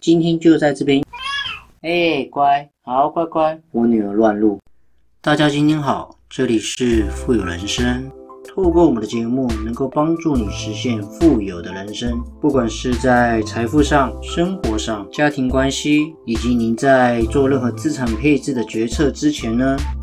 今天就在这边。哎，乖，好乖乖，我女儿乱录。大家今天好，这里是富有人生。透过我们的节目，能够帮助你实现富有的人生，不管是在财富上、生活上、家庭关系，以及您在做任何资产配置的决策之前呢，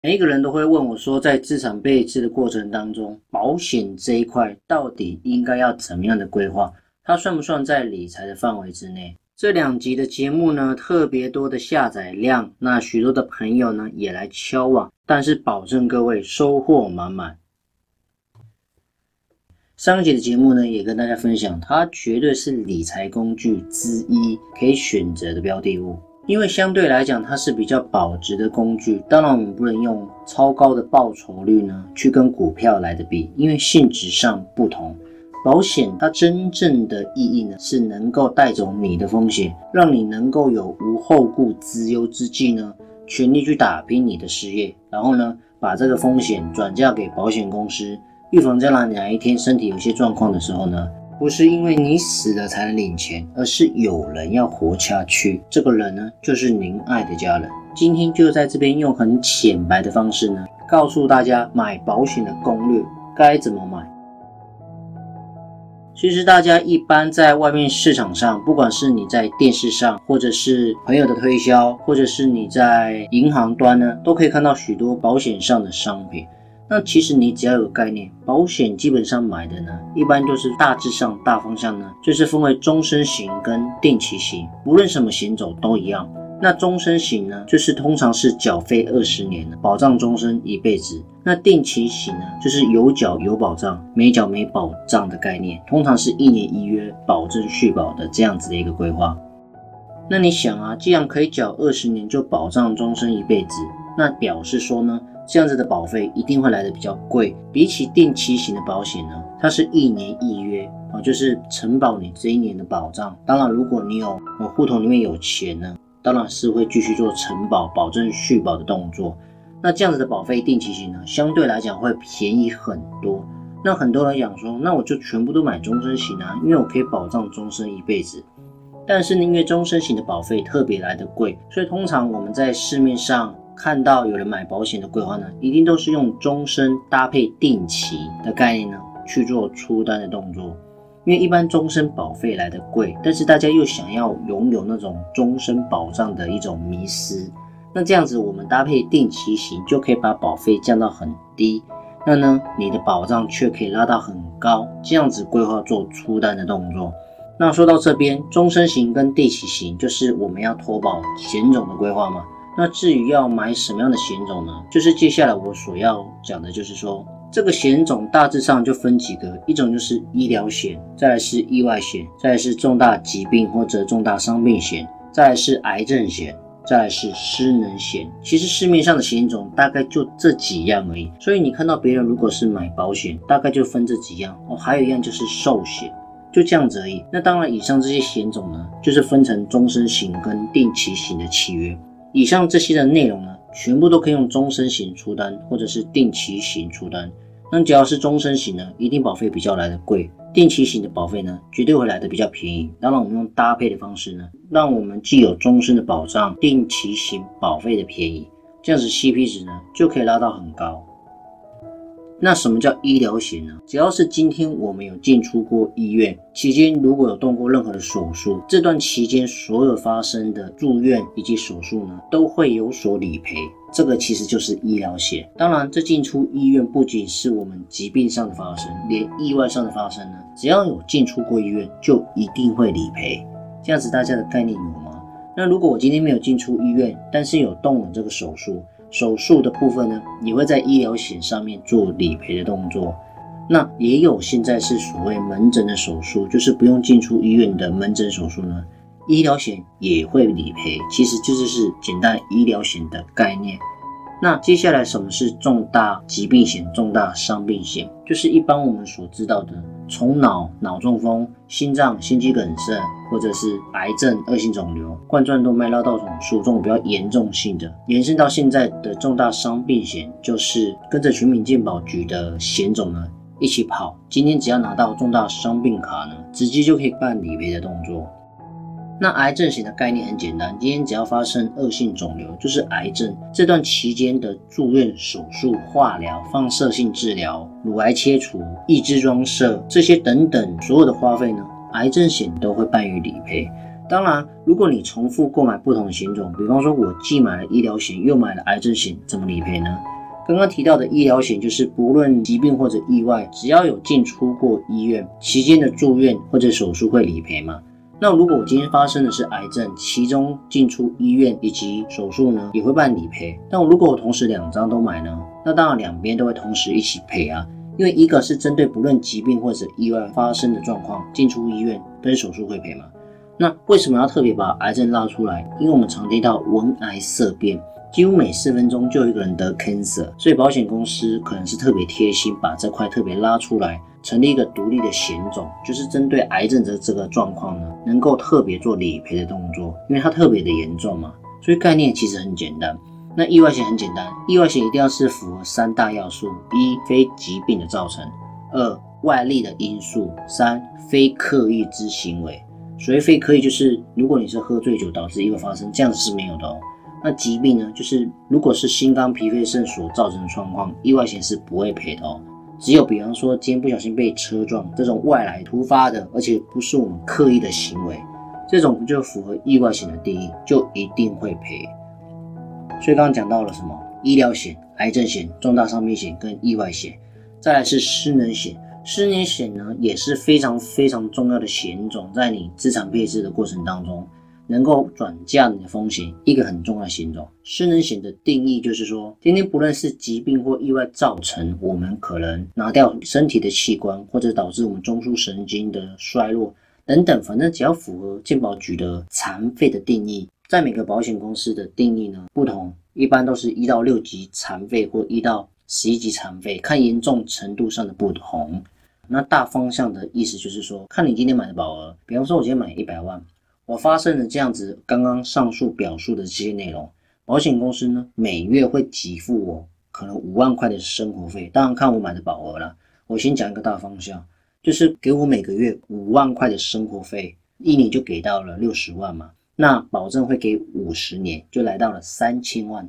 每一个人都会问我说，在资产配置的过程当中，保险这一块到底应该要怎么样的规划？它算不算在理财的范围之内？这两集的节目呢，特别多的下载量，那许多的朋友呢也来敲网，但是保证各位收获满满。上一集的节目呢，也跟大家分享，它绝对是理财工具之一可以选择的标的物，因为相对来讲，它是比较保值的工具。当然，我们不能用超高的报酬率呢去跟股票来的比，因为性质上不同。保险它真正的意义呢，是能够带走你的风险，让你能够有无后顾之忧之际呢，全力去打拼你的事业，然后呢，把这个风险转嫁给保险公司。预防将来哪一天身体有些状况的时候呢，不是因为你死了才能领钱，而是有人要活下去。这个人呢，就是您爱的家人。今天就在这边用很浅白的方式呢，告诉大家买保险的攻略该怎么买。其实大家一般在外面市场上，不管是你在电视上，或者是朋友的推销，或者是你在银行端呢，都可以看到许多保险上的商品。那其实你只要有概念，保险基本上买的呢，一般都是大致上大方向呢，就是分为终身型跟定期型，无论什么险种都一样。那终身型呢，就是通常是缴费二十年，保障终身一辈子。那定期型呢，就是有缴有保障，没缴没保障的概念，通常是一年一约，保证续保的这样子的一个规划。那你想啊，既然可以缴二十年就保障终身一辈子，那表示说呢？这样子的保费一定会来的比较贵，比起定期型的保险呢，它是一年一约啊，就是承保你这一年的保障。当然，如果你有呃户头里面有钱呢，当然是会继续做承保、保证续保的动作。那这样子的保费定期型呢，相对来讲会便宜很多。那很多人讲说，那我就全部都买终身型啊，因为我可以保障终身一辈子。但是呢，因为终身型的保费特别来的贵，所以通常我们在市面上。看到有人买保险的规划呢，一定都是用终身搭配定期的概念呢去做出单的动作，因为一般终身保费来的贵，但是大家又想要拥有那种终身保障的一种迷失，那这样子我们搭配定期型就可以把保费降到很低，那呢你的保障却可以拉到很高，这样子规划做出单的动作。那说到这边，终身型跟定期型就是我们要投保险种的规划嘛。那至于要买什么样的险种呢？就是接下来我所要讲的，就是说这个险种大致上就分几个，一种就是医疗险，再来是意外险，再来是重大疾病或者重大伤病险，再来是癌症险，再来是失能险。其实市面上的险种大概就这几样而已。所以你看到别人如果是买保险，大概就分这几样哦。还有一样就是寿险，就这样子而已。那当然，以上这些险种呢，就是分成终身型跟定期型的契约。以上这些的内容呢，全部都可以用终身型出单，或者是定期型出单。那只要是终身型呢，一定保费比较来的贵；定期型的保费呢，绝对会来的比较便宜。当然，我们用搭配的方式呢，让我们既有终身的保障，定期型保费的便宜，这样子 CP 值呢就可以拉到很高。那什么叫医疗险呢？只要是今天我们有进出过医院期间，如果有动过任何的手术，这段期间所有发生的住院以及手术呢，都会有所理赔。这个其实就是医疗险。当然，这进出医院不仅是我们疾病上的发生，连意外上的发生呢，只要有进出过医院，就一定会理赔。这样子大家的概念有吗？那如果我今天没有进出医院，但是有动了这个手术？手术的部分呢，也会在医疗险上面做理赔的动作。那也有现在是所谓门诊的手术，就是不用进出医院的门诊手术呢，医疗险也会理赔，其实这就是简单医疗险的概念。那接下来什么是重大疾病险、重大伤病险？就是一般我们所知道的，从脑脑中风、心脏心肌梗塞，或者是癌症、恶性肿瘤、冠状动脉绕道手术这种比较严重性的，延伸到现在的重大伤病险，就是跟着全民健保局的险种呢一起跑。今天只要拿到重大伤病卡呢，直接就可以办理赔的动作。那癌症险的概念很简单，今天只要发生恶性肿瘤，就是癌症这段期间的住院、手术、化疗、放射性治疗、乳癌切除、抑制装设这些等等所有的花费呢，癌症险都会办予理赔。当然，如果你重复购买不同的险种，比方说我既买了医疗险又买了癌症险，怎么理赔呢？刚刚提到的医疗险就是不论疾病或者意外，只要有进出过医院期间的住院或者手术会理赔吗？那如果我今天发生的是癌症，其中进出医院以及手术呢，也会办理赔。但如果我同时两张都买呢，那当然两边都会同时一起赔啊。因为一个是针对不论疾病或者意外发生的状况，进出医院跟手术会赔嘛。那为什么要特别把癌症拉出来？因为我们常听到闻癌色变，几乎每四分钟就有一个人得 cancer，所以保险公司可能是特别贴心，把这块特别拉出来。成立一个独立的险种，就是针对癌症的这个状况呢，能够特别做理赔的动作，因为它特别的严重嘛。所以概念其实很简单。那意外险很简单，意外险一定要是符合三大要素：一、非疾病的造成；二、外力的因素；三、非刻意之行为。所谓非刻意，就是如果你是喝醉酒导致意外发生，这样子是没有的哦。那疾病呢，就是如果是心肝脾肺肾所造成的状况，意外险是不会赔的哦。只有比方说今天不小心被车撞这种外来突发的，而且不是我们刻意的行为，这种不就符合意外险的定义，就一定会赔。所以刚刚讲到了什么？医疗险、癌症险、重大伤病险跟意外险，再来是失能险。失能险呢也是非常非常重要的险种，在你资产配置的过程当中。能够转嫁你的风险，一个很重要的险种。失能险的定义就是说，今天不论是疾病或意外造成，我们可能拿掉身体的器官，或者导致我们中枢神经的衰弱等等，反正只要符合健保局的残废的定义，在每个保险公司的定义呢不同，一般都是一到六级残废或一到十一级残废，看严重程度上的不同。那大方向的意思就是说，看你今天买的保额，比方说我今天买一百万。我发生了这样子，刚刚上述表述的这些内容，保险公司呢每月会给付我可能五万块的生活费，当然看我买的保额了。我先讲一个大方向，就是给我每个月五万块的生活费，一年就给到了六十万嘛，那保证会给五十年，就来到了三千万。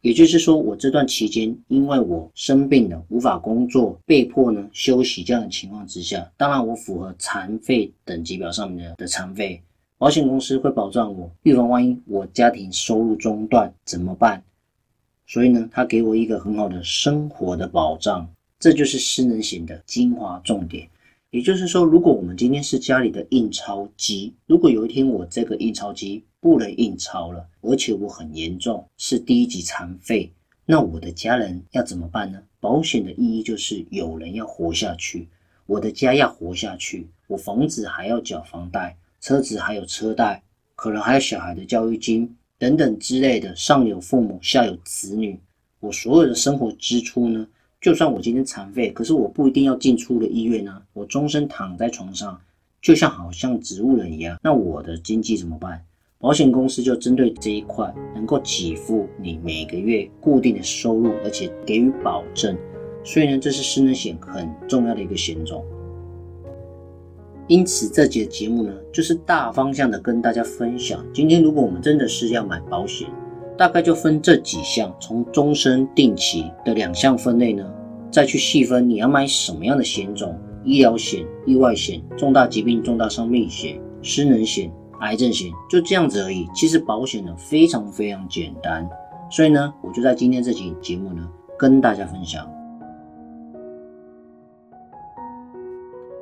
也就是说，我这段期间因为我生病了，无法工作，被迫呢休息这样的情况之下，当然我符合残废等级表上面的的残废。保险公司会保障我，预防万一我家庭收入中断怎么办？所以呢，他给我一个很好的生活的保障，这就是失能险的精华重点。也就是说，如果我们今天是家里的印钞机，如果有一天我这个印钞机不能印钞了，而且我很严重，是第一级残废，那我的家人要怎么办呢？保险的意义就是有人要活下去，我的家要活下去，我房子还要缴房贷。车子还有车贷，可能还有小孩的教育金等等之类的。上有父母，下有子女，我所有的生活支出呢？就算我今天残废，可是我不一定要进出的医院呢。我终身躺在床上，就像好像植物人一样。那我的经济怎么办？保险公司就针对这一块，能够给付你每个月固定的收入，而且给予保证。所以呢，这是失能险很重要的一个险种。因此，这节节目呢，就是大方向的跟大家分享。今天，如果我们真的是要买保险，大概就分这几项：从终身、定期的两项分类呢，再去细分你要买什么样的险种：医疗险、意外险、重大疾病、重大伤病险、失能险、癌症险，就这样子而已。其实保险呢，非常非常简单。所以呢，我就在今天这期节目呢，跟大家分享。